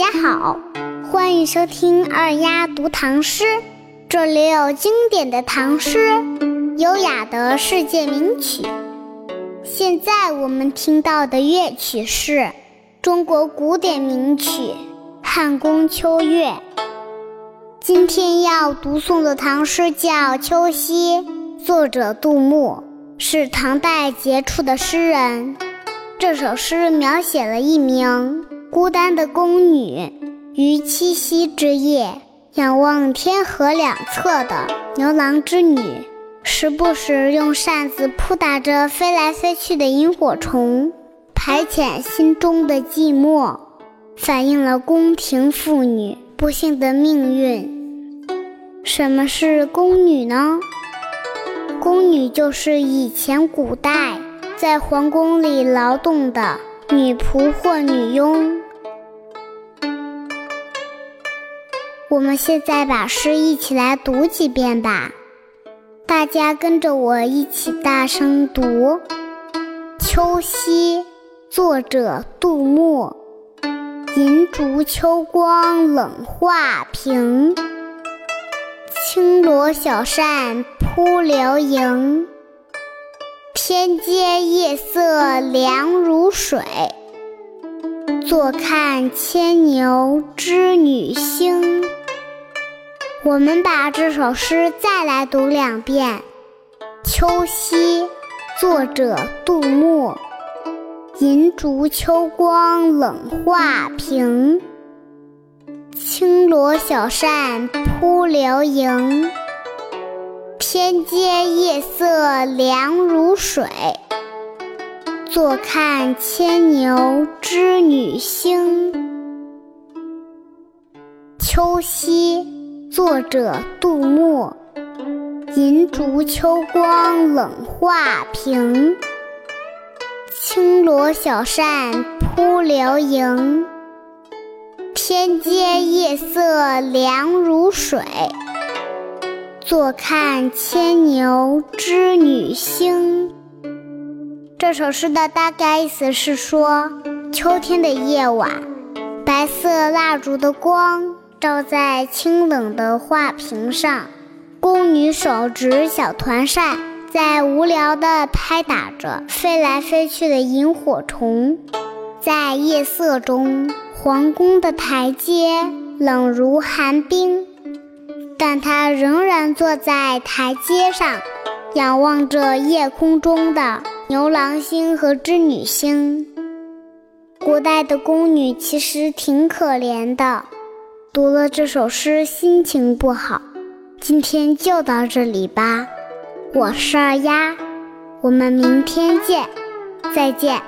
家好，欢迎收听二丫读唐诗，这里有经典的唐诗，优雅的世界名曲。现在我们听到的乐曲是中国古典名曲《汉宫秋月》。今天要读诵的唐诗叫《秋夕》，作者杜牧，是唐代杰出的诗人。这首诗描写了一名孤单的宫女于七夕之夜，仰望天河两侧的牛郎织女，时不时用扇子扑打着飞来飞去的萤火虫，排遣心中的寂寞，反映了宫廷妇女不幸的命运。什么是宫女呢？宫女就是以前古代。在皇宫里劳动的女仆或女佣。我们现在把诗一起来读几遍吧，大家跟着我一起大声读《秋夕》，作者杜牧。银烛秋光冷画屏，轻罗小扇扑流萤。天阶夜色凉如水，坐看牵牛织女星。我们把这首诗再来读两遍，《秋夕》，作者杜牧。银烛秋光冷画屏，轻罗小扇扑流萤。天阶夜色凉如水，坐看牵牛织女星。秋夕，作者杜牧。银烛秋光冷画屏，轻罗小扇扑流萤。天阶夜色凉如水。坐看牵牛织女星。这首诗的大概意思是说，秋天的夜晚，白色蜡烛的光照在清冷的画屏上，宫女手执小团扇，在无聊地拍打着飞来飞去的萤火虫。在夜色中，皇宫的台阶冷如寒冰。但他仍然坐在台阶上，仰望着夜空中的牛郎星和织女星。古代的宫女其实挺可怜的，读了这首诗心情不好。今天就到这里吧，我是二丫，我们明天见，再见。